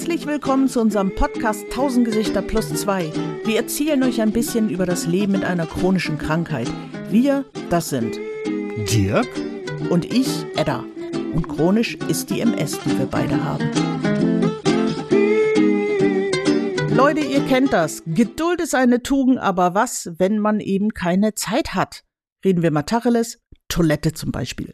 Herzlich willkommen zu unserem Podcast 1000 Gesichter plus 2. Wir erzählen euch ein bisschen über das Leben mit einer chronischen Krankheit. Wir, das sind Dirk und ich, Edda. Und chronisch ist die MS, die wir beide haben. Leute, ihr kennt das. Geduld ist eine Tugend, aber was, wenn man eben keine Zeit hat? Reden wir mal Tacheles, Toilette zum Beispiel.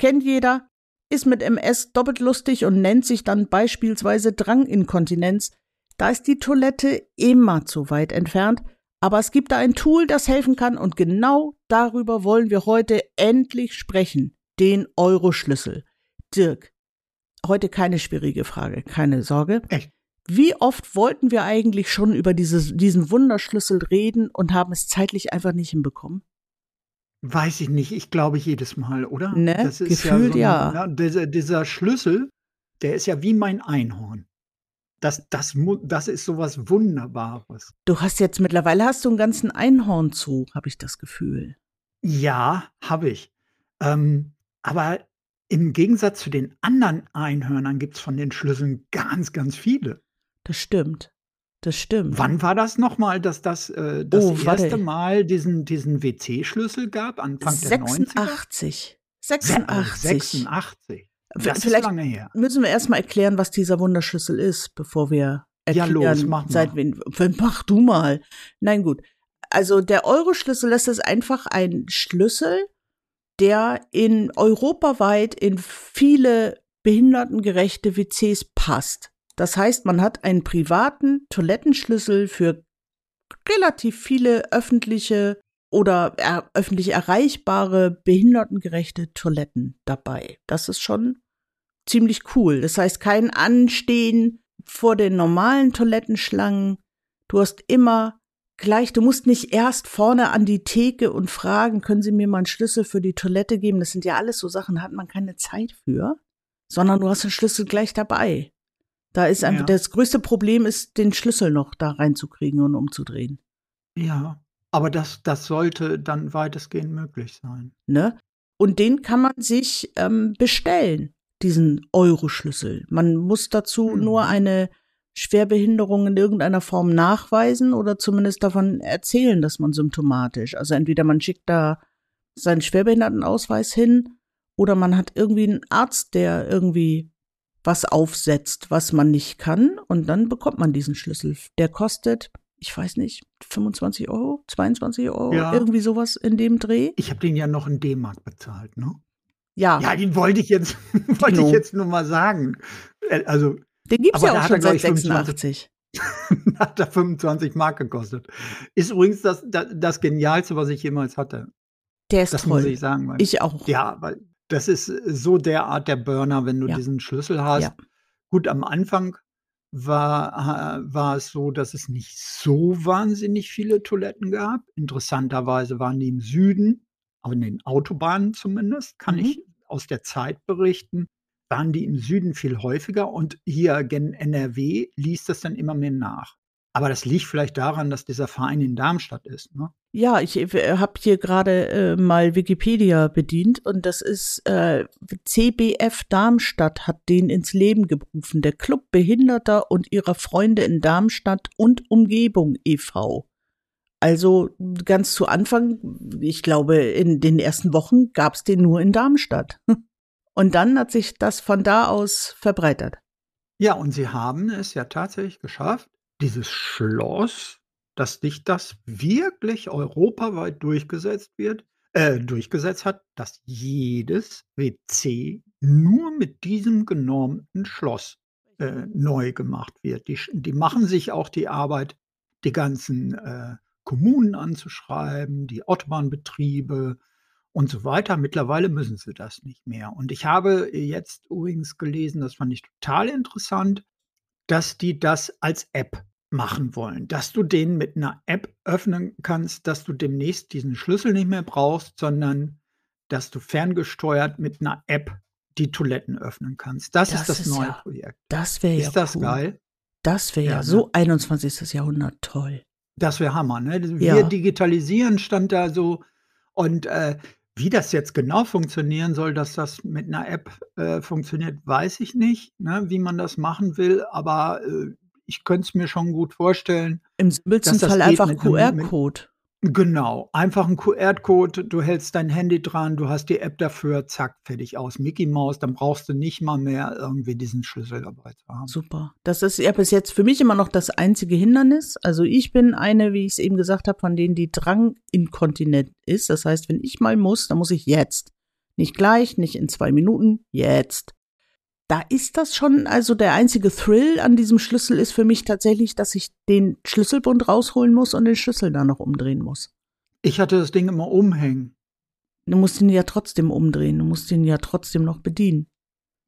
Kennt jeder, ist mit MS doppelt lustig und nennt sich dann beispielsweise Dranginkontinenz. Da ist die Toilette immer zu weit entfernt, aber es gibt da ein Tool, das helfen kann und genau darüber wollen wir heute endlich sprechen. Den Euroschlüssel. Dirk, heute keine schwierige Frage, keine Sorge. Echt? Wie oft wollten wir eigentlich schon über dieses, diesen Wunderschlüssel reden und haben es zeitlich einfach nicht hinbekommen? Weiß ich nicht, ich glaube jedes Mal, oder? Ne? Das ist Gefühlt ja, so ja. ein, ne, dieser, dieser Schlüssel, der ist ja wie mein Einhorn. Das, das, das ist sowas Wunderbares. Du hast jetzt mittlerweile hast du einen ganzen Einhornzug, habe ich das Gefühl. Ja, habe ich. Ähm, aber im Gegensatz zu den anderen Einhörnern gibt es von den Schlüsseln ganz, ganz viele. Das stimmt. Das stimmt. Wann war das nochmal, dass das äh, das Oh, warte. erste Mal diesen, diesen WC-Schlüssel gab? Anfang der 90er? 86. Se- 86. 86. Das ist Vielleicht lange her. müssen wir erstmal erklären, was dieser Wunderschlüssel ist, bevor wir Ja, erklären, los, mach mal. seit wen, mach du mal. Nein, gut. Also der Euroschlüssel, das ist einfach ein Schlüssel, der in europaweit in viele behindertengerechte WCs passt. Das heißt, man hat einen privaten Toilettenschlüssel für relativ viele öffentliche oder er, öffentlich erreichbare behindertengerechte Toiletten dabei. Das ist schon ziemlich cool. Das heißt, kein Anstehen vor den normalen Toilettenschlangen. Du hast immer gleich, du musst nicht erst vorne an die Theke und fragen, können Sie mir mal einen Schlüssel für die Toilette geben? Das sind ja alles so Sachen, da hat man keine Zeit für, sondern du hast den Schlüssel gleich dabei. Da ist einfach, Ja. das größte Problem ist, den Schlüssel noch da reinzukriegen und umzudrehen. Ja, aber das, das sollte dann weitestgehend möglich sein. Ne? Und den kann man sich ähm, bestellen, diesen Euro-Schlüssel. Man muss dazu Mhm. nur eine Schwerbehinderung in irgendeiner Form nachweisen oder zumindest davon erzählen, dass man symptomatisch. Also entweder man schickt da seinen Schwerbehindertenausweis hin oder man hat irgendwie einen Arzt, der irgendwie was aufsetzt, was man nicht kann und dann bekommt man diesen Schlüssel. Der kostet, ich weiß nicht, 25 Euro, 22 Euro, Ja. irgendwie sowas in dem Dreh. Ich habe den ja noch in D-Mark bezahlt, ne? Ja, Ja, den wollte ich jetzt, wollte ich jetzt nur mal sagen. Äh, Also, den gibt's aber ja auch schon seit ich, 25. 86. hat er 25 Mark gekostet. Ist übrigens das, das, das Genialste, was ich jemals hatte. Der ist Das toll. muss ich sagen. Weil, Ich auch. Ja, weil das ist so der Art der Burner, wenn du Ja. diesen Schlüssel hast. Ja. Gut, am Anfang war, äh, war es so, dass es nicht so wahnsinnig viele Toiletten gab. Interessanterweise waren die im Süden, aber in den Autobahnen zumindest, kann Mhm. ich aus der Zeit berichten, waren die im Süden viel häufiger und hier gen NRW ließ das dann immer mehr nach. Aber das liegt vielleicht daran, dass dieser Verein in Darmstadt ist. Ne? Ja, ich äh, habe hier gerade äh, mal Wikipedia bedient und das ist äh, CBF Darmstadt hat den ins Leben gerufen. Der Club Behinderter und ihrer Freunde in Darmstadt und Umgebung e.V. Also ganz zu Anfang, ich glaube, in den ersten Wochen gab's den nur in Darmstadt. Und dann hat sich das von da aus verbreitert. Ja, und sie haben es ja tatsächlich geschafft, dieses Schloss, dass sich das wirklich europaweit durchgesetzt wird, äh, durchgesetzt hat, dass jedes WC nur mit diesem genormten Schloss äh, neu gemacht wird. Die, die machen sich auch die Arbeit, die ganzen äh, Kommunen anzuschreiben, die Autobahnbetriebe und so weiter. Mittlerweile müssen sie das nicht mehr. Und ich habe jetzt übrigens gelesen, das fand ich total interessant, dass die das als App machen wollen, dass du den mit einer App öffnen kannst, dass du demnächst diesen Schlüssel nicht mehr brauchst, sondern dass du ferngesteuert mit einer App die Toiletten öffnen kannst. Das, Das ist das ist neue ja Projekt. Das wäre ja Ist das cool. geil? Das wäre ja, Ja, ne? so 21. Jahrhundert toll. Das wäre Hammer, ne? Wir Ja. digitalisieren stand da so und äh, Wie das jetzt genau funktionieren soll, dass das mit einer App, äh, funktioniert, weiß ich nicht, ne, wie man das machen will, aber, äh, ich könnte es mir schon gut vorstellen, Im simpelsten Fall einfach QR-Code. Genau, einfach 'n QR-Code, du hältst dein Handy dran, du hast die App dafür, zack, fertig aus. Micky Maus, dann brauchst du nicht mal mehr irgendwie diesen Schlüssel dabei zu haben. Super. Das ist ja bis jetzt für mich immer noch das einzige Hindernis. Also, ich bin eine, wie ich's eben gesagt habe, von denen, die dranginkontinent ist. Das heißt, wenn ich mal muss, dann muss ich jetzt. Nicht gleich, nicht in 2 Minuten, jetzt. Da ist das schon also, der einzige Thrill an diesem Schlüssel ist für mich tatsächlich, dass ich den Schlüsselbund rausholen muss und den Schlüssel dann noch umdrehen muss. Ich hatte das Ding immer umhängen. Du musst ihn ja trotzdem umdrehen. Du musst ihn ja trotzdem noch bedienen.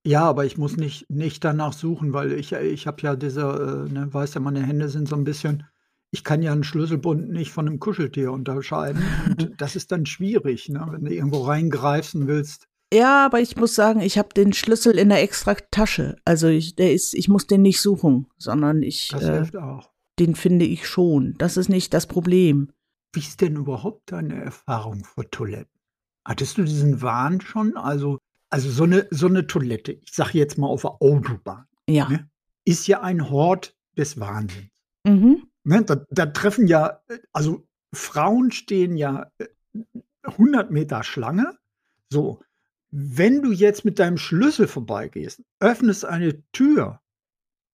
Ja, aber ich muss nicht nicht danach suchen, weil ich ich habe ja diese, äh ne, weißt ja, meine Hände sind so 'n bisschen ich kann ja 'n Schlüsselbund nicht von 'nem Kuscheltier unterscheiden und das ist dann schwierig, ne, wenn du irgendwo reingreifst und willst Ja, aber ich muss sagen, ich habe den Schlüssel in der extra Tasche. Also, ich der ist ich muss den nicht suchen, sondern ich, Das äh hilft auch. den finde ich schon. Das ist nicht das Problem. Wie ist denn überhaupt deine Erfahrung vor Toiletten? Hattest du diesen Wahn schon? Also also, so 'ne so 'ne Toilette, ich sage jetzt mal auf der Autobahn, Ja. ne, ist ja ein Hort des Wahnsinns. Mhm. Ne, da da treffen ja äh, also, Frauen stehen ja, äh, 100 Meter Schlange. So, wenn du jetzt mit deinem Schlüssel vorbeigehst, öffnest eine Tür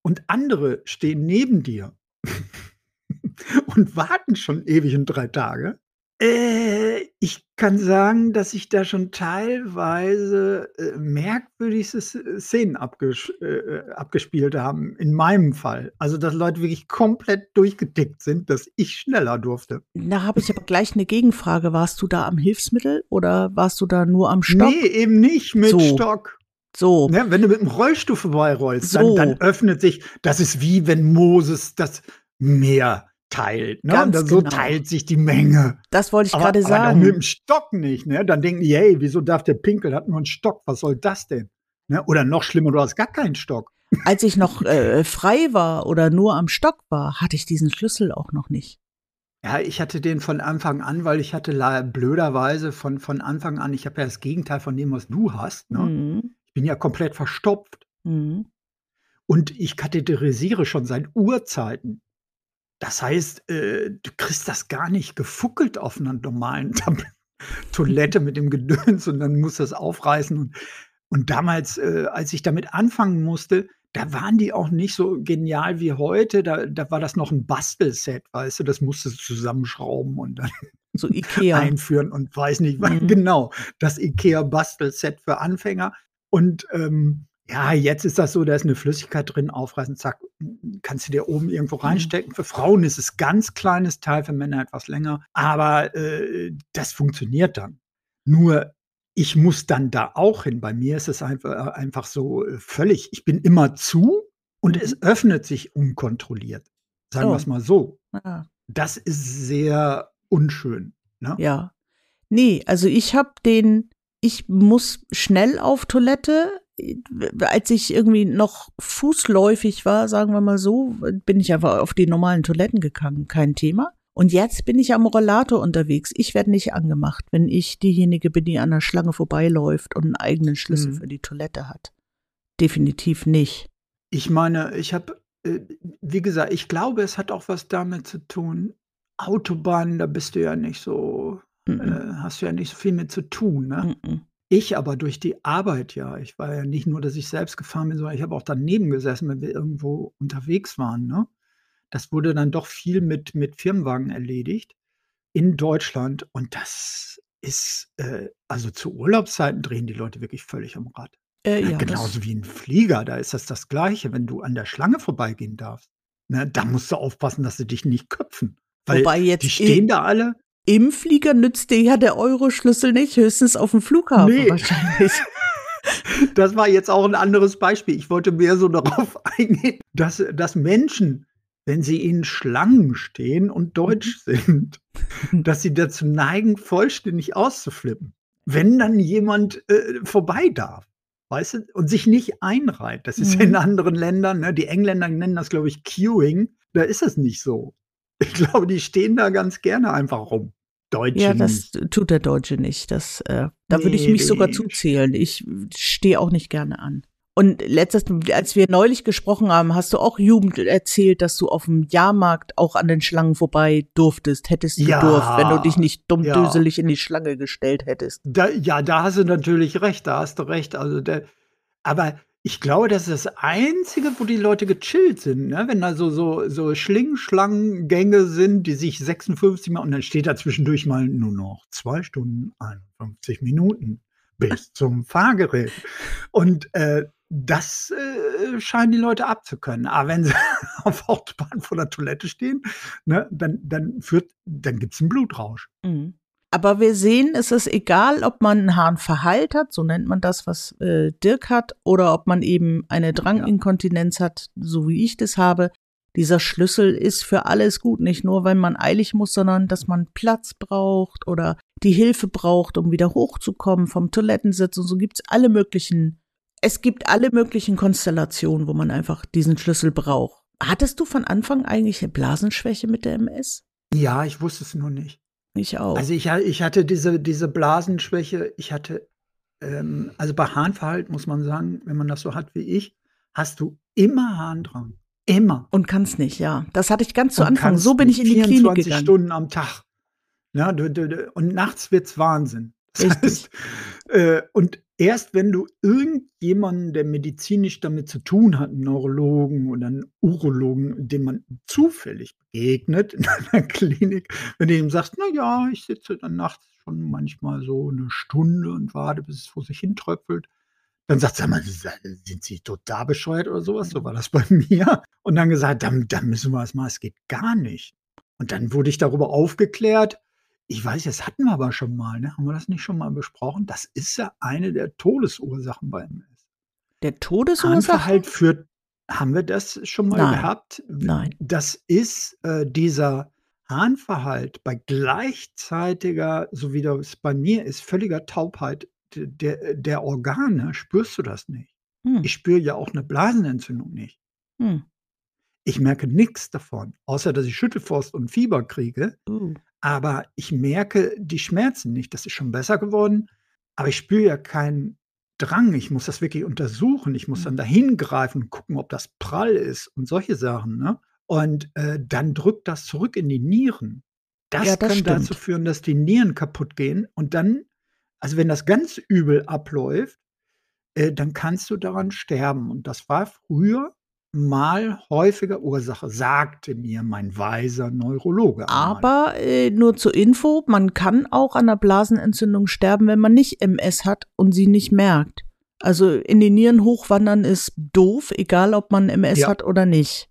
und andere stehen neben dir und warten schon ewig und 3 Tage. Äh, ich kann sagen, dass sich da schon teilweise, äh, merkwürdigste Sz Szenen abgesch äh, äh, abgespielt haben, in meinem Fall. Also, dass Leute wirklich komplett durchgedickt sind, dass ich schneller durfte. Da habe ich aber gleich 'ne Gegenfrage. Warst du da am Hilfsmittel oder warst du da nur am Stock? Ne, eben nicht mit So. Stock. So. Ne, wenn du mit'm Rollstuhl vorbeirollst, dann So. dann öffnet sich das ist wie wenn Moses das Meer teilt, ne? Ganz Da so genau. teilt sich die Menge. Das wollte ich Aber grade aber sagen. mit'm Stock nicht, ne? Dann denken die: „Hey, wieso darf der pinkeln? Hat nur 'n Stock. Was soll das denn?“ Ne? Oder noch schlimmer, du hast gar keinen Stock. Als ich noch, äh, frei war oder nur am Stock war, hatte ich diesen Schlüssel auch noch nicht. Ja, ich hatte den von Anfang an, weil ich hatte blöderweise von von Anfang an ich habe ja das Gegenteil von dem, was du hast, ne? Mhm. Ich bin ja komplett verstopft. Mhm. Und ich katheterisiere schon seit Urzeiten. Das heißt, äh, du kriegst das gar nicht gefuckelt auf 'ner normalen Toilette mit dem Gedöns und dann musst du das aufreißen und und damals, äh, als ich damit anfangen musste, da waren die auch nicht so genial wie heute. Da da war das noch 'n Bastelset, weißt du? Das musstest du zusammenschrauben und dann So Ikea. einführen und weiß nicht. Mhm. Genau, das Ikea-Bastelset für Anfänger. Und, ähm, ja, jetzt ist das so, da ist 'ne Flüssigkeit drin, aufreißen, zack, kannst du dir oben irgendwo Mhm. reinstecken. Für Frauen ist es ganz kleines Teil, für Männer etwas länger, aber, äh, das funktioniert dann. Nur, ich muss dann da auch hin. Bei mir ist es einf äh, einfach so, äh, völlig ich bin immer zu und Mhm. es öffnet sich unkontrolliert. Sagen Oh. wir's mal so. Ah. Das ist sehr unschön, ne? Ja. Ne, also, ich habe den ich muss schnell auf Toilette. Als ich irgendwie noch fußläufig war, sagen wir mal so, bin ich einfach auf die normalen Toiletten gegangen, kein Thema. Und jetzt bin ich am Rollator unterwegs. Ich werde nicht angemacht, wenn ich diejenige bin, die an der Schlange vorbeiläuft und 'n eigenen Schlüssel Mhm. für die Toilette hat. Definitiv nicht. Ich meine, ich habe äh, wie gesagt, ich glaube, es hat auch was damit zu tun Autobahnen, da bist du ja nicht so Mhm. äh, hast du ja nicht so viel mit zu tun, ne? Mhm. Ich aber durch die Arbeit ja. Ich war ja nicht nur, dass ich selbst gefahren bin, sondern ich habe auch daneben gesessen, wenn wir irgendwo unterwegs waren, ne? Das wurde dann doch viel mit mit Firmenwagen erledigt in Deutschland und das ist äh, also, zu Urlaubszeiten drehen die Leute wirklich völlig am Rad. Äh, Ne, ja, genauso wie 'n Flieger, da ist das das Gleiche, wenn du an der Schlange vorbeigehen darfst, ne? Da musst du aufpassen, dass sie dich nicht köpfen, weil Wobei die jetzt stehen i da alle im Flieger nützt dir ja der Euroschlüssel nicht, höchstens auf'm Flughafen Ne. wahrscheinlich. Das war jetzt auch 'n anderes Beispiel. Ich wollte mehr so darauf eingehen, dass dass Menschen, wenn sie in Schlangen stehen und deutsch sind, dass sie dazu neigen, vollständig auszuflippen, wenn dann jemand, äh, vorbei darf, weißt du? Und sich nicht einreiht. Das ist in Mhm. anderen Ländern ne, die Engländer nennen das, glaube ich, Queuing. Da ist das nicht so. Ich glaube, die stehen da ganz gerne einfach rum. Deutsche Ja, das tut der Deutsche nicht. Das, äh, da würde ich mich sogar zuzählen. Ich stehe auch nicht gerne an. Und letztes, als wir neulich gesprochen haben, hast du auch Jugend erzählt, dass du auf dem Jahrmarkt auch an den Schlangen vorbei durftest, hättest du Ja, durft, wenn du dich nicht ja. dummdöselig in die Schlange gestellt hättest. Da, ja, da hast du natürlich recht, da hast du recht. Also der, aber ich glaube, das ist das Einzige, wo die Leute gechillt sind, ne? Wenn da so, so, so Schlingschlangengänge sind, die sich 56 Mal und dann steht da zwischendurch mal nur noch zwei Stunden 51 Minuten bis zum Fahrgerät. Und äh, das äh, scheinen die Leute abzukönnen. Aber wenn sie auf Autobahn vor der Toilette stehen, ne, dann, dann führt, dann gibt's einen Blutrausch. Mhm. Aber wir sehen, es ist egal, ob man einen Harnverhalt hat, so nennt man das, was äh, Dirk hat, oder ob man eben eine Dranginkontinenz hat, so wie ich das habe. Dieser Schlüssel ist für alles gut, nicht nur, wenn man eilig muss, sondern dass man Platz braucht oder die Hilfe braucht, um wieder hochzukommen vom Toilettensitz und so gibt's alle möglichen, es gibt alle möglichen Konstellationen, wo man einfach diesen Schlüssel braucht. Hattest du von Anfang eigentlich eine Blasenschwäche mit der MS? Ja, ich wusste es nur nicht. Ich auch. Also ich, ich hatte diese, diese Blasenschwäche, ich hatte, ähm, also bei Harnverhalten muss man sagen, wenn man das so hat wie ich, hast du immer Harndrang. Immer. Und kann's nicht, ja. Das hatte ich ganz zu Und Anfang. kannst So bin ich in die 24 Klinik gegangen. Stunden am Tag. Ja, du, du, du, und nachts wird's Wahnsinn. Das heißt, äh, und erst wenn du irgendjemanden, der medizinisch damit zu tun hat, einen Neurologen oder einen Urologen, dem man zufällig begegnet in einer Klinik, wenn du ihm sagst, na ja, ich sitze dann nachts schon manchmal so eine Stunde und warte, bis es vor sich hintröpfelt, dann sagt sag mal, sind Sie total bescheuert oder sowas? So war das bei mir. Und dann gesagt, dann, dann müssen wir es mal, es geht gar nicht. Und dann wurde ich darüber aufgeklärt. Ich weiß, das hatten wir aber schon mal, ne? Haben wir das nicht schon mal besprochen? Das ist ja eine der Todesursachen bei MS. Der Todesursache? Harnverhalt führt, haben wir das schon mal Nein. gehabt? Nein. Das ist äh, dieser Harnverhalt bei gleichzeitiger, so wie das bei mir ist, völliger Taubheit der, der Organe, spürst du das nicht. Hm. Ich spüre ja auch eine Blasenentzündung nicht. Hm. Ich merke nichts davon, außer dass ich Schüttelfrost und Fieber kriege. Uh. Aber ich merke die Schmerzen nicht. Das ist schon besser geworden. Aber ich spüre ja keinen Drang. Ich muss das wirklich untersuchen. Ich muss dann dahin greifen und gucken, ob das prall ist und solche Sachen. Ne? Und äh, dann drückt das zurück in die Nieren. Das, Ja, das kann stimmt. dazu führen, dass die Nieren kaputt gehen. Und dann, also wenn das ganz übel abläuft, äh, dann kannst du daran sterben. Und das war früher mal häufiger Ursache, sagte mir mein weiser Neurologe. einmal. Aber äh, nur zur Info, man kann auch an einer Blasenentzündung sterben, wenn man nicht MS hat und sie nicht merkt. Also in die Nieren hochwandern ist doof, egal ob man MS Ja. hat oder nicht.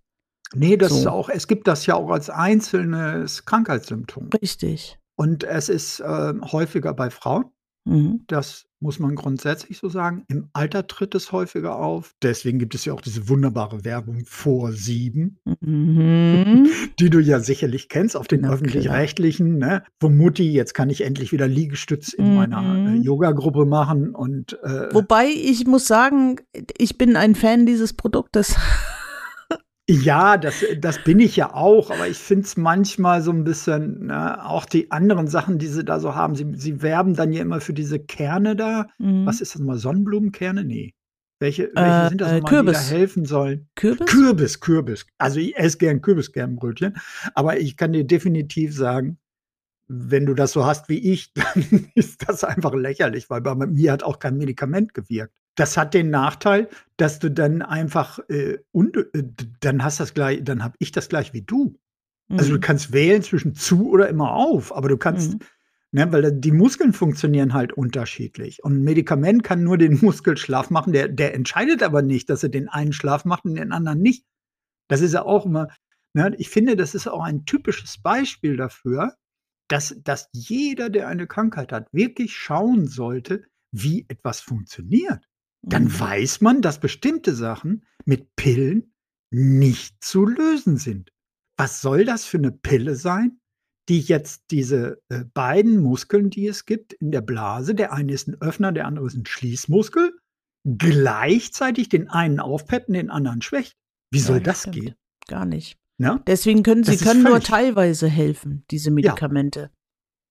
Nee, das So. ist auch, es gibt das ja auch als einzelnes Krankheitssymptom. Richtig. Und es ist äh, häufiger bei Frauen. Mhm. Das muss man grundsätzlich so sagen. Im Alter tritt es häufiger auf. Deswegen gibt es ja auch diese wunderbare Werbung vor sieben, Mhm. die du ja sicherlich kennst auf den öffentlich-rechtlichen, ne? Wo Mutti, jetzt kann ich endlich wieder Liegestütz in meiner äh, Mhm. Yoga-Gruppe machen und äh, Wobei ich muss sagen, ich bin ein Fan dieses Produktes. Ja, das, das bin ich ja auch, aber ich finde es manchmal so ein bisschen, ne, auch die anderen Sachen, die sie da so haben. Sie, sie werben dann ja immer für diese Kerne da. Mhm. Was ist das nochmal? Sonnenblumenkerne? Nee. Welche, Äh, welche sind das äh, nochmal, die da Kürbis. helfen sollen? Kürbis? Kürbis, Kürbis. Also ich esse gern Kürbiskernbrötchen, aber ich kann dir definitiv sagen, wenn du das so hast wie ich, dann ist das einfach lächerlich, weil bei mir hat auch kein Medikament gewirkt. Das hat den Nachteil, dass du dann einfach äh, und, äh, dann hast das gleich, dann habe ich das gleich wie du. Also du Mhm. kannst wählen zwischen zu oder immer auf, aber du kannst, Mhm. ne, weil die Muskeln funktionieren halt unterschiedlich. Und ein Medikament kann nur den Muskel schlaff machen, der, der entscheidet aber nicht, dass er den einen schlaff macht und den anderen nicht. Das ist ja auch immer, ne, ich finde, das ist auch ein typisches Beispiel dafür, dass, dass jeder, der eine Krankheit hat, wirklich schauen sollte, wie etwas funktioniert. Dann Mhm. weiß man, dass bestimmte Sachen mit Pillen nicht zu lösen sind. Was soll das für eine Pille sein, die jetzt diese äh, beiden Muskeln, die es gibt in der Blase, der eine ist ein Öffner, der andere ist ein Schließmuskel, gleichzeitig den einen aufpeppen, den anderen schwächt? Wie Ja, soll das stimmt. gehen? Gar nicht. Ne? Deswegen können sie können nur teilweise helfen, diese Medikamente.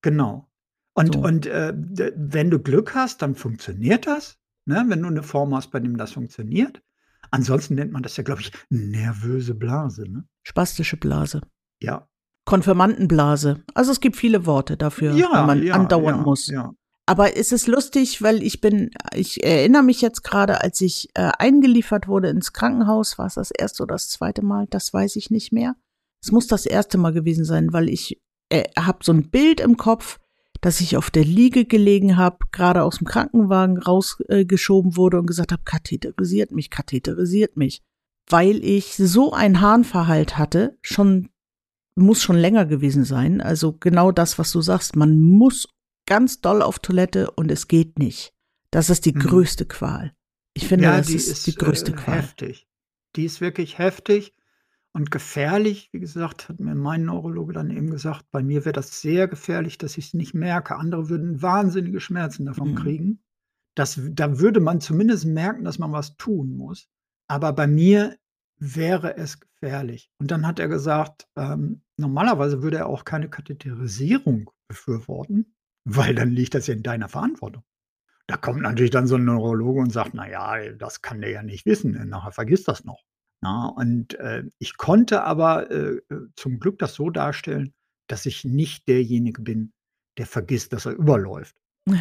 Genau. Und, So. und äh, wenn du Glück hast, dann funktioniert das. Ne? Wenn du eine Form hast, bei dem das funktioniert. Ansonsten nennt man das ja, glaube ich, nervöse Blase. Ne? Spastische Blase. Ja. Konfirmandenblase. Also es gibt viele Worte dafür, ja, wenn man ja, andauern ja, muss. Ja. Aber es ist lustig, weil ich bin, ich erinnere mich jetzt gerade, als ich äh, eingeliefert wurde ins Krankenhaus, war es das erste oder das zweite Mal, das weiß ich nicht mehr. Es muss das erste Mal gewesen sein, weil ich äh, habe so ein Bild im Kopf, dass ich auf der Liege gelegen habe, gerade aus dem Krankenwagen rausgeschoben äh, wurde und gesagt habe, katheterisiert mich, katheterisiert mich. Weil ich so ein Harnverhalt hatte, schon muss schon länger gewesen sein. Also genau das, was du sagst. Man muss ganz doll auf Toilette und es geht nicht. Das ist die Mhm. größte Qual. Ich finde, ja, das die ist, ist die größte äh, Qual. heftig. Die ist wirklich heftig und gefährlich. Wie gesagt, hat mir mein Neurologe dann eben gesagt, bei mir wäre das sehr gefährlich, dass ich es nicht merke. Andere würden wahnsinnige Schmerzen davon Mhm. kriegen. Das, da würde man zumindest merken, dass man was tun muss. Aber bei mir wäre es gefährlich. Und dann hat er gesagt, ähm, normalerweise würde er auch keine Katheterisierung befürworten, weil dann liegt das ja in deiner Verantwortung. Da kommt natürlich dann so ein Neurologe und sagt, na ja, das kann der ja nicht wissen, nachher vergisst das noch. Na, und äh, ich konnte aber äh, äh, zum Glück das so darstellen, dass ich nicht derjenige bin, der vergisst, dass er überläuft.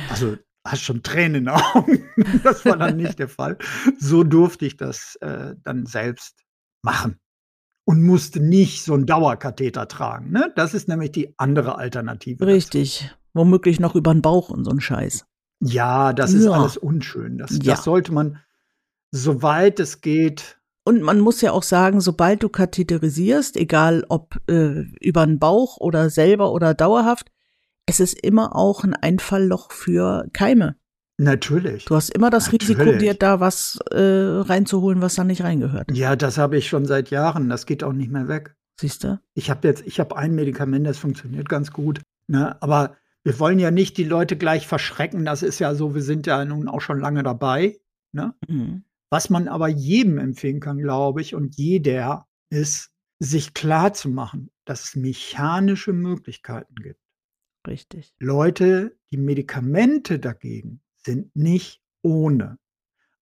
Also hast schon Tränen in den Augen. das war dann nicht der Fall. So durfte ich das äh, dann selbst machen und musste nicht so einen Dauerkatheter tragen. Ne? Das ist nämlich die andere Alternative. dazu. Richtig. Womöglich noch über den Bauch und so ein Scheiß. Ja, das ist Ja. alles unschön. Das, Ja. das sollte man, soweit es geht, Und man muss ja auch sagen, sobald du katheterisierst, egal ob äh, über den Bauch oder selber oder dauerhaft, es ist immer auch ein Einfallloch für Keime. natürlich. Du hast immer das Risiko, Natürlich. dir da was äh, reinzuholen, was da nicht reingehört. Ja, das habe ich schon seit Jahren. Das geht auch nicht mehr weg. Siehst du? Ich habe jetzt, ich habe ein Medikament, das funktioniert ganz gut. Ne? Aber wir wollen ja nicht die Leute gleich verschrecken. Das ist ja so, wir sind ja nun auch schon lange dabei. Ne? Mhm. Was man aber jedem empfehlen kann, glaube ich, und jeder, ist, sich klar zu machen, dass es mechanische Möglichkeiten gibt. Richtig. Leute, die Medikamente dagegen sind nicht ohne.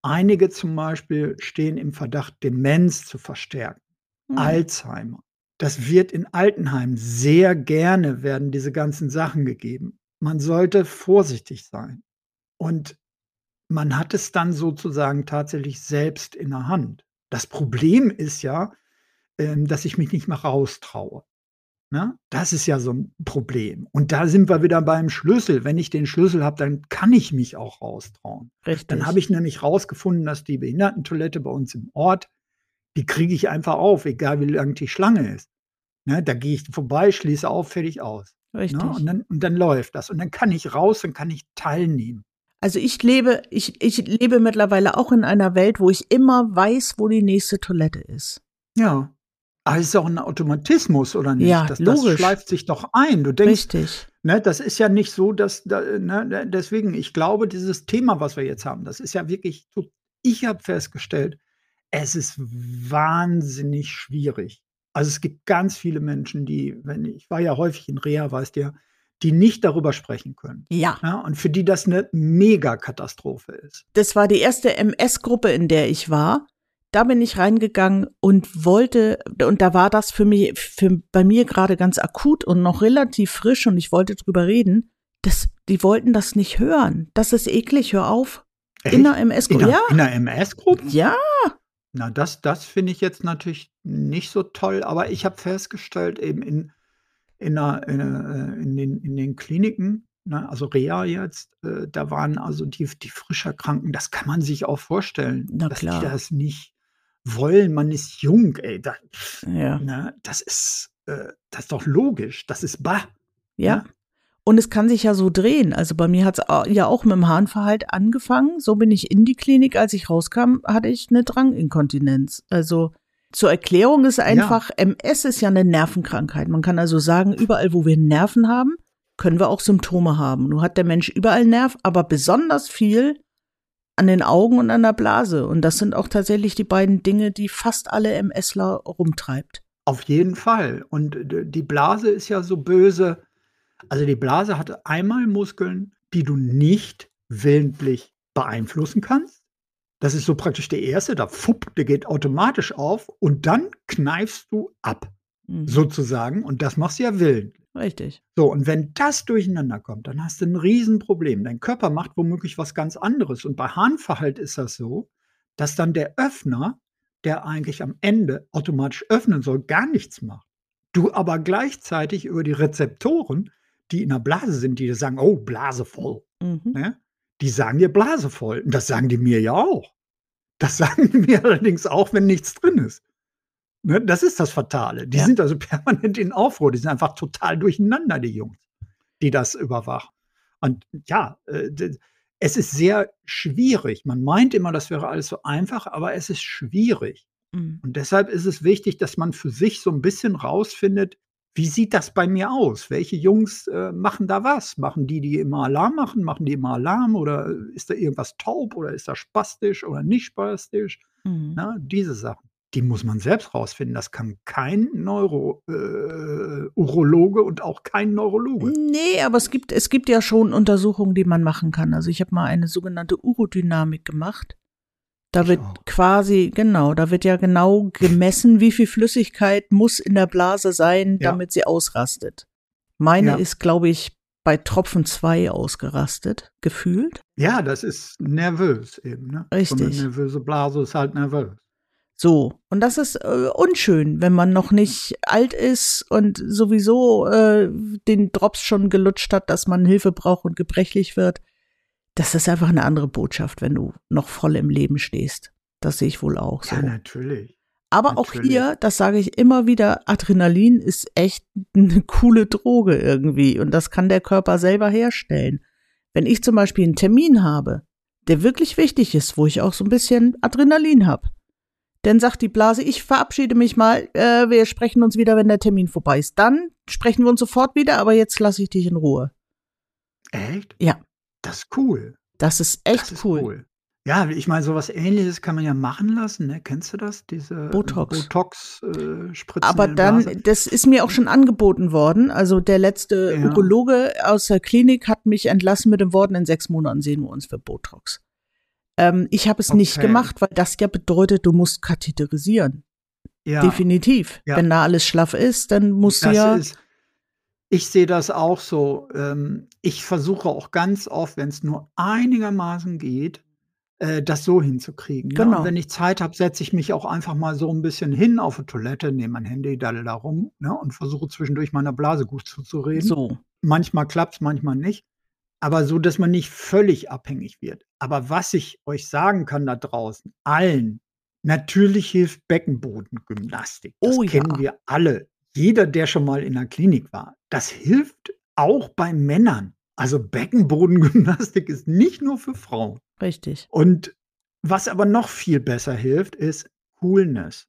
Einige zum Beispiel stehen im Verdacht, Demenz zu verstärken, Mhm. Alzheimer. Das wird in Altenheimen sehr gerne, werden diese ganzen Sachen gegeben. Man sollte vorsichtig sein. Und man hat es dann sozusagen tatsächlich selbst in der Hand. Das Problem ist ja, ähm, dass ich mich nicht mehr raustraue. Ne? Das ist ja so ein Problem. Und da sind wir wieder beim Schlüssel. Wenn ich den Schlüssel habe, dann kann ich mich auch raustrauen. Richtig. Dann habe ich nämlich rausgefunden, dass die Behindertentoilette bei uns im Ort, die kriege ich einfach auf, egal wie lang die Schlange ist. Ne? Da gehe ich vorbei, schließe auf, fertig aus. Richtig. Ne? Und, dann, und dann läuft das. Und dann kann ich raus und kann ich teilnehmen. Also ich lebe, ich, ich lebe mittlerweile auch in einer Welt, wo ich immer weiß, wo die nächste Toilette ist. Ja. Aber es ist auch ein Automatismus, oder nicht? Ja, das, das logisch. schleift sich doch ein. Du denkst, Richtig. Ne, das ist ja nicht so, dass, da, ne, deswegen, ich glaube, dieses Thema, was wir jetzt haben, das ist ja wirklich, ich habe festgestellt, es ist wahnsinnig schwierig. Also es gibt ganz viele Menschen, die, wenn ich war ja häufig in Reha, weißt du ja, die nicht darüber sprechen können. Ja. Ja, und für die das eine Megakatastrophe ist. Das war die erste MS-Gruppe, in der ich war. Da bin ich reingegangen und wollte, und da war das für mich, für, bei mir gerade ganz akut und noch relativ frisch und ich wollte drüber reden. Das, die wollten das nicht hören. Das ist eklig, hör auf. In der In MS-Gruppe. der, Ja, in der MS-Gruppe? ja. Na, das, das finde ich jetzt natürlich nicht so toll, aber ich habe festgestellt, eben in, in, der, in, äh, in, den, in den Kliniken, ne, also Reha jetzt, äh, da waren also die, die frisch Erkrankten, das kann man sich auch vorstellen, Na dass klar. die das nicht wollen. Man ist jung, ey. Da, Ja. ne, das, ist, äh, das ist doch logisch. Das ist bah. Ja. Ne? Und es kann sich ja so drehen. Also bei mir hat es ja auch mit dem Harnverhalt angefangen. So bin ich in die Klinik. Als ich rauskam, hatte ich eine Dranginkontinenz. Also zur Erklärung ist einfach, MS ist ja eine Nervenkrankheit. Man kann also sagen, überall, wo wir Nerven haben, können wir auch Symptome haben. Nur hat der Mensch überall Nerv, aber besonders viel an den Augen und an der Blase. Und das sind auch tatsächlich die beiden Dinge, die fast alle MSler rumtreibt. Auf jeden Fall. Und die Blase ist ja so böse, Also die Blase hatte einmal Muskeln, die du nicht willentlich beeinflussen kannst. Das ist so praktisch der erste, da fupp, der geht automatisch auf und dann kneifst du ab, Mhm. sozusagen. Und das machst du ja willentlich. Richtig. So, und wenn das durcheinander kommt, dann hast du ein Riesenproblem. Dein Körper macht womöglich was ganz anderes. Und bei Harnverhalt ist das so, dass dann der Öffner, der eigentlich am Ende automatisch öffnen soll, gar nichts macht. Du aber gleichzeitig über die Rezeptoren, die in der Blase sind, die dir sagen, oh, Blase voll, Mhm. ne? Die sagen dir Blase voll. Und das sagen die mir ja auch. Das sagen die mir allerdings auch, wenn nichts drin ist. Ne? Das ist das Fatale. Die Ja. sind also permanent in Aufruhr. Die sind einfach total durcheinander, die Jungs, die das überwachen. Und ja, äh, es ist sehr schwierig. Man meint immer, das wäre alles so einfach, aber es ist schwierig. Mhm. Und deshalb ist es wichtig, dass man für sich so ein bisschen rausfindet, wie sieht das bei mir aus? Welche Jungs äh, machen da was? Machen die, die immer Alarm machen? Machen die immer Alarm? Oder ist da irgendwas taub? Oder ist das spastisch oder nicht spastisch? Mhm. Na, diese Sachen. Die muss man selbst rausfinden. Das kann kein Neuro, äh, Urologe und auch kein Neurologe. Nee, aber es gibt, es gibt ja schon Untersuchungen, die man machen kann. Also ich habe mal eine sogenannte Urodynamik gemacht. Da wird quasi, genau, da wird ja genau gemessen, wie viel Flüssigkeit muss in der Blase sein, Ja. damit sie ausrastet. Meine Ja. ist, glaube ich, bei Tropfen 2 ausgerastet, gefühlt. Ja, das ist nervös eben. Ne? So eine Richtig. nervöse Blase ist halt nervös. So, und das ist äh, unschön, wenn man noch nicht alt ist und sowieso äh, den Drops schon gelutscht hat, dass man Hilfe braucht und gebrechlich wird. Das ist einfach eine andere Botschaft, wenn du noch voll im Leben stehst. Das sehe ich wohl auch so. Ja, natürlich. Aber auch natürlich. hier, das sage ich immer wieder, Adrenalin ist echt eine coole Droge irgendwie und das kann der Körper selber herstellen. Wenn ich zum Beispiel einen Termin habe, der wirklich wichtig ist, wo ich auch so ein bisschen Adrenalin habe, dann sagt die Blase, ich verabschiede mich mal, äh, wir sprechen uns wieder, wenn der Termin vorbei ist. Dann sprechen wir uns sofort wieder, aber jetzt lasse ich dich in Ruhe. Echt? Ja. Das ist cool. Das ist echt das ist cool. Ja, ich meine, sowas ähnliches kann man ja machen lassen, ne? Kennst du das? Diese Botox. Botox äh, Spritzen Aber dann, das ist mir auch schon angeboten worden. Also der letzte Ja. Urologe aus der Klinik hat mich entlassen mit den Worten, in sechs Monaten sehen wir uns für Botox. Ähm, ich habe es nicht Okay. gemacht, weil das ja bedeutet, du musst katheterisieren. ja, Definitiv. Ja. Wenn da alles schlaff ist, dann musst du das ja. ist, ich sehe das auch so. Ähm, ich versuche auch ganz oft, wenn es nur einigermaßen geht, äh, das so hinzukriegen. Ne? Genau. Und wenn ich Zeit habe, setze ich mich auch einfach mal so ein bisschen hin auf die Toilette, nehme mein Handy, daddel da rum ne? und versuche zwischendurch meiner Blase gut zuzureden. so. Manchmal klappt's, manchmal nicht. Aber so, dass man nicht völlig abhängig wird. Aber was ich euch sagen kann da draußen, allen, natürlich hilft Beckenbodengymnastik. Das Oh ja. kennen wir alle. Jeder, der schon mal in der Klinik war. Das hilft auch bei Männern. Also Beckenbodengymnastik ist nicht nur für Frauen. Richtig. Und was aber noch viel besser hilft, ist Coolness.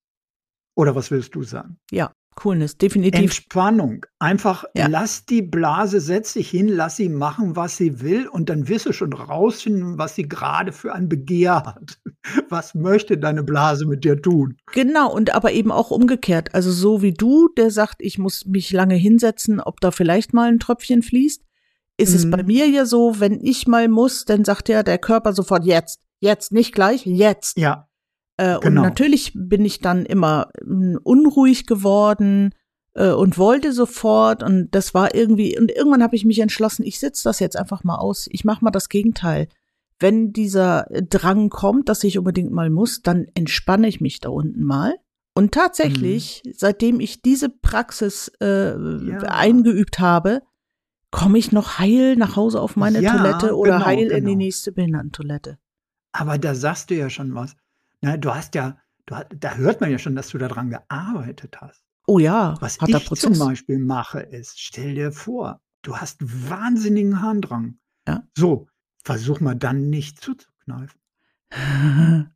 Oder was willst du sagen? Ja, Coolness, definitiv. Entspannung. Einfach Ja. lass die Blase, setz dich hin, lass sie machen, was sie will und dann wirst du schon rausfinden, was sie gerade für ein Begehr hat. Was möchte deine Blase mit dir tun? Genau, und aber eben auch umgekehrt. Also so wie du, der sagt, ich muss mich lange hinsetzen, ob da vielleicht mal ein Tröpfchen fließt, ist es Mhm. bei mir ja so, wenn ich mal muss, dann sagt ja der Körper sofort jetzt, jetzt, nicht gleich, jetzt. Ja, Äh, genau. Und natürlich bin ich dann immer mm, unruhig geworden äh, und wollte sofort und das war irgendwie, und irgendwann habe ich mich entschlossen, ich sitze das jetzt einfach mal aus, ich mache mal das Gegenteil. Wenn dieser Drang kommt, dass ich unbedingt mal muss, dann entspanne ich mich da unten mal. Und tatsächlich, seitdem ich diese Praxis äh, Mhm. Ja. eingeübt habe, komme ich noch heil nach Hause auf meine Ja, Toilette oder genau, heil in die genau. nächste Behindertentoilette. aber da sagst du ja schon was. Na, du hast ja, du, hast- da hört man ja schon, dass du daran gearbeitet hast. Oh ja, Was ich Prozess. zum Beispiel mache, ist, stell dir vor, du hast wahnsinnigen Harndrang. Ja. So, versuch mal dann nicht zuzukneifen.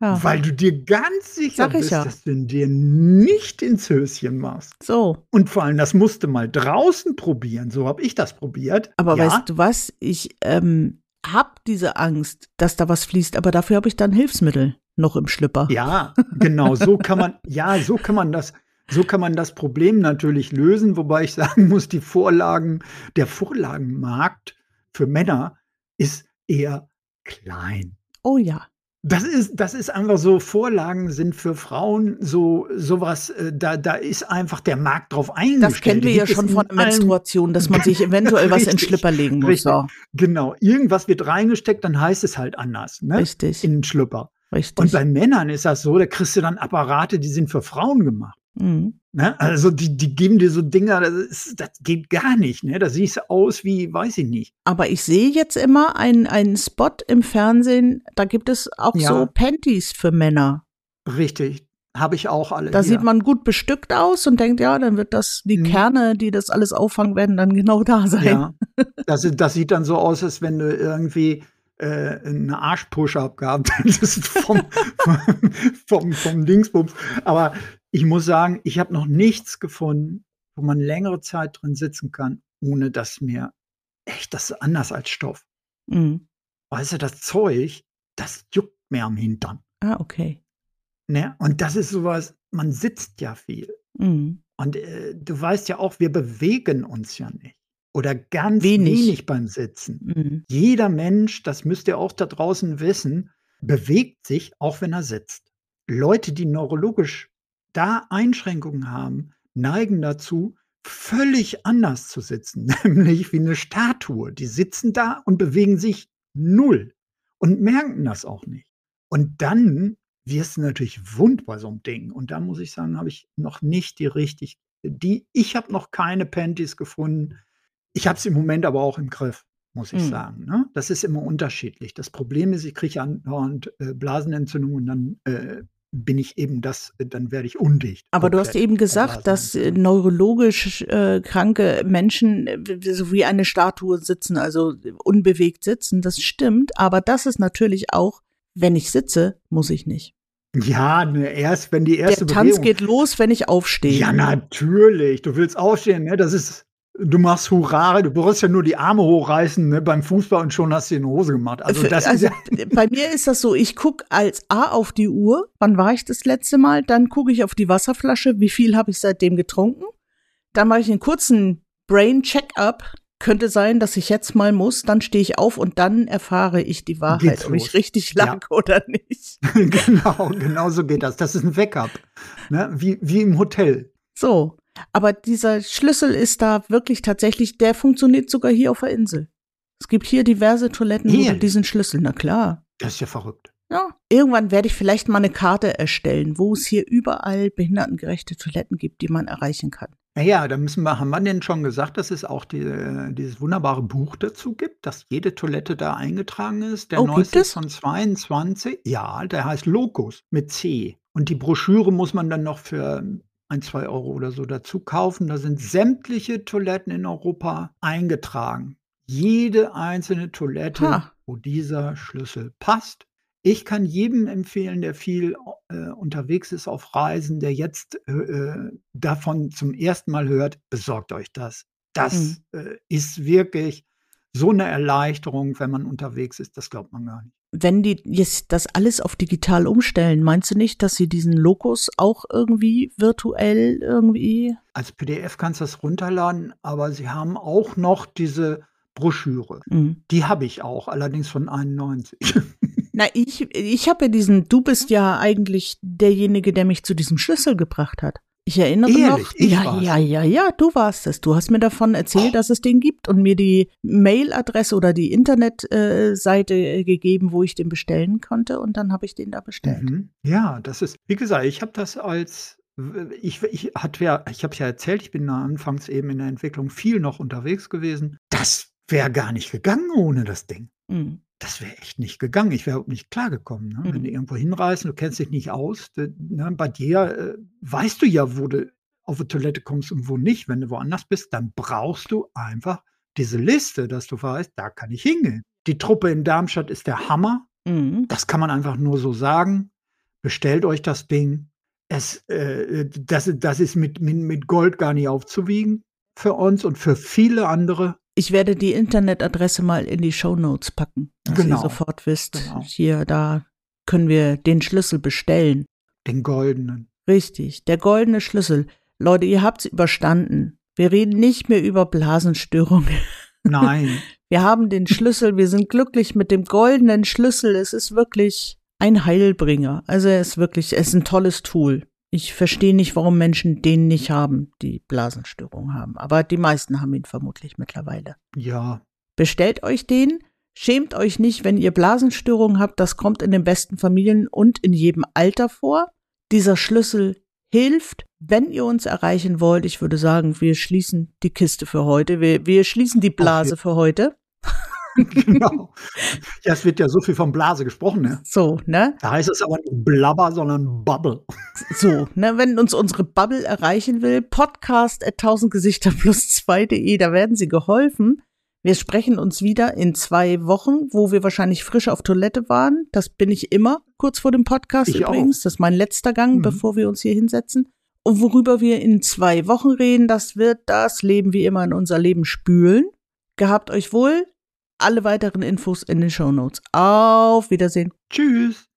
ja, Weil du dir ganz sicher bist, ja. dass du dir nicht ins Höschen machst. so. Und vor allem, das musst du mal draußen probieren. So habe ich das probiert. Aber weißt du was? Ich ähm, hab diese Angst, dass da was fließt, aber dafür habe ich dann Hilfsmittel noch im Schlüpper. Ja, genau, so kann man, ja, so kann man das, So kann man das Problem natürlich lösen, wobei ich sagen muss, die Vorlagen, der Vorlagenmarkt für Männer ist eher klein. Oh ja. Das ist, das ist einfach so, Vorlagen sind für Frauen so sowas, äh, da, da ist einfach der Markt drauf eingestellt. Das kennen wir ja schon von Menstruation, dass man sich eventuell was in Schlipper legen muss. Richtig, genau. Irgendwas wird reingesteckt, dann heißt es halt anders, ne? Richtig. In den Schlüpper. Richtig. Und bei Männern ist das so, da kriegst du dann Apparate, die sind für Frauen gemacht. Mhm. Ne? Also die, die geben dir so Dinger, das, ist, das geht gar nicht. Ne? Da siehst du aus wie, weiß ich nicht. Aber ich sehe jetzt immer einen, einen Spot im Fernsehen, da gibt es auch Ja. so Panties für Männer. Richtig. Habe ich auch alle. Da hier. sieht man gut bestückt aus und denkt, ja, dann wird das, die Mhm. Kerne, die das alles auffangen, werden dann genau da sein. Ja. Das, das sieht dann so aus, als wenn du irgendwie äh, eine Arsch-Push-Up gehabt hättest vom, vom, vom, vom Dingsbums. Aber ich muss sagen, ich habe noch nichts gefunden, wo man längere Zeit drin sitzen kann, ohne dass mir echt, das ist anders als Stoff. Mhm. Weißt du, das Zeug, das juckt mir am Hintern. Ah, okay. Ne? Und das ist sowas, man sitzt ja viel. Mhm. Und äh, du weißt ja auch, wir bewegen uns ja nicht. Oder ganz Wenig. wenig, beim Sitzen. Mhm. Jeder Mensch, das müsst ihr auch da draußen wissen, bewegt sich, auch wenn er sitzt. Leute, die neurologisch da Einschränkungen haben, neigen dazu, völlig anders zu sitzen, nämlich wie eine Statue. Die sitzen da und bewegen sich null und merken das auch nicht. Und dann wirst du natürlich wund bei so einem Ding. Und da muss ich sagen, habe ich noch nicht die richtig, die, ich habe noch keine Panties gefunden. Ich habe es im Moment aber auch im Griff, muss ich Mhm. sagen. Ne? Das ist immer unterschiedlich. Das Problem ist, ich kriege andauernd äh, Blasenentzündung und dann äh, bin ich eben das, äh, dann werde ich undicht. Aber du hast eben gesagt, dass äh, neurologisch äh, kranke Menschen äh, so wie eine Statue sitzen, also unbewegt sitzen. Das stimmt. Aber das ist natürlich auch, wenn ich sitze, muss ich nicht. Ja, ne, erst wenn die erste Der Tanz Bewegung. geht los, wenn ich aufstehe. Ja, natürlich. Du willst aufstehen, ne? Das ist, du machst Hurra, du brauchst ja nur die Arme hochreißen, ne? Beim Fußball und schon hast du die Hose gemacht. Also das ist also ja, bei mir ist das so, ich gucke als A auf die Uhr, wann war ich das letzte Mal, dann gucke ich auf die Wasserflasche, wie viel habe ich seitdem getrunken, dann mache ich einen kurzen Brain Check-up, könnte sein, dass ich jetzt mal muss, dann stehe ich auf und dann erfahre ich die Wahrheit, ob ich richtig Ja. lag oder nicht. genau, genau so geht das. Das ist ein Wake-up. Ne? Wie, wie im Hotel. So, aber dieser Schlüssel ist da wirklich tatsächlich, der funktioniert sogar hier auf der Insel. Es gibt hier diverse Toiletten, Ehrlich? diesen Schlüssel, na klar. Das ist ja verrückt. Ja, irgendwann werde ich vielleicht mal eine Karte erstellen, wo es hier überall behindertengerechte Toiletten gibt, die man erreichen kann. Naja, da müssen wir, haben wir denn schon gesagt, dass es auch die, äh, dieses wunderbare Buch dazu gibt, dass jede Toilette da eingetragen ist. Der Oh, gibt neueste es? ist von 22. Ja, der heißt Locus mit C. Und die Broschüre muss man dann noch für ein, zwei Euro oder so dazu kaufen. Da sind sämtliche Toiletten in Europa eingetragen. Jede einzelne Toilette, Ha. wo dieser Schlüssel passt. Ich kann jedem empfehlen, der viel äh, unterwegs ist auf Reisen, der jetzt äh, äh, davon zum ersten Mal hört, besorgt euch das. Das äh, ist wirklich so eine Erleichterung, wenn man unterwegs ist. Das glaubt man gar nicht. Wenn die jetzt das alles auf digital umstellen, meinst du nicht, dass sie diesen Lokus auch irgendwie virtuell irgendwie? Als PDF kannst du das runterladen, aber sie haben auch noch diese Broschüre. Mhm. Die habe ich auch, allerdings von 91. Na, ich, ich habe ja diesen, du bist ja eigentlich derjenige, der mich zu diesem Schlüssel gebracht hat. Ich erinnere Ehrlich? noch. Ich ja, war's? ja, ja, ja, du warst es. Du hast mir davon erzählt, dass es den gibt und mir die Mailadresse oder die Internetseite äh, gegeben, wo ich den bestellen konnte und dann habe ich den da bestellt. Mhm. Ja, das ist, wie gesagt, ich habe das als, ich, ich hatte ja, ich habe ja erzählt, ich bin da anfangs eben in der Entwicklung viel noch unterwegs gewesen. Das wäre gar nicht gegangen ohne das Ding. Mhm. Das wäre echt nicht gegangen. Ich wäre überhaupt nicht klargekommen. Ne? Wenn Mhm. du irgendwo hinreist, du kennst dich nicht aus, de, ne, bei dir äh, weißt du ja, wo du auf die Toilette kommst und wo nicht. Wenn du woanders bist, dann brauchst du einfach diese Liste, dass du weißt, da kann ich hingehen. Die Truppe in Darmstadt ist der Hammer. Mhm. Das kann man einfach nur so sagen. Bestellt euch das Ding. Es, äh, das, das ist mit, mit, mit Gold gar nicht aufzuwiegen für uns und für viele andere. Ich werde die Internetadresse mal in die Show Notes packen, dass Genau. ihr sofort wisst, Genau. hier, da können wir den Schlüssel bestellen. Den goldenen. Richtig, der goldene Schlüssel. Leute, ihr habt's überstanden. Wir reden nicht mehr über Blasenstörungen. Nein. Wir haben den Schlüssel, wir sind glücklich mit dem goldenen Schlüssel. Es ist wirklich ein Heilbringer. Also er ist wirklich, es ist ein tolles Tool. Ich verstehe nicht, warum Menschen den nicht haben, die Blasenstörung haben. Aber die meisten haben ihn vermutlich mittlerweile. Ja. Bestellt euch den. Schämt euch nicht, wenn ihr Blasenstörungen habt. Das kommt in den besten Familien und in jedem Alter vor. Dieser Schlüssel hilft, wenn ihr uns erreichen wollt. Ich würde sagen, wir schließen die Kiste für heute. Wir, wir schließen die Blase für heute. genau. Ja, es wird ja so viel von Blase gesprochen, ne? So, ne? Da heißt es aber nicht Blabber, sondern Bubble. So, ne, wenn uns unsere Bubble erreichen will, podcast at 1000 Gesichter plus 2.de, da werden sie geholfen. Wir sprechen uns wieder in zwei Wochen, wo wir wahrscheinlich frisch auf Toilette waren. Das bin ich immer kurz vor dem Podcast Ich übrigens. auch. Das ist mein letzter Gang, Mhm. bevor wir uns hier hinsetzen. Und worüber wir in zwei Wochen reden, das wird das Leben wie immer in unser Leben spülen. Gehabt euch wohl. Alle weiteren Infos in den Shownotes. Auf Wiedersehen. Tschüss.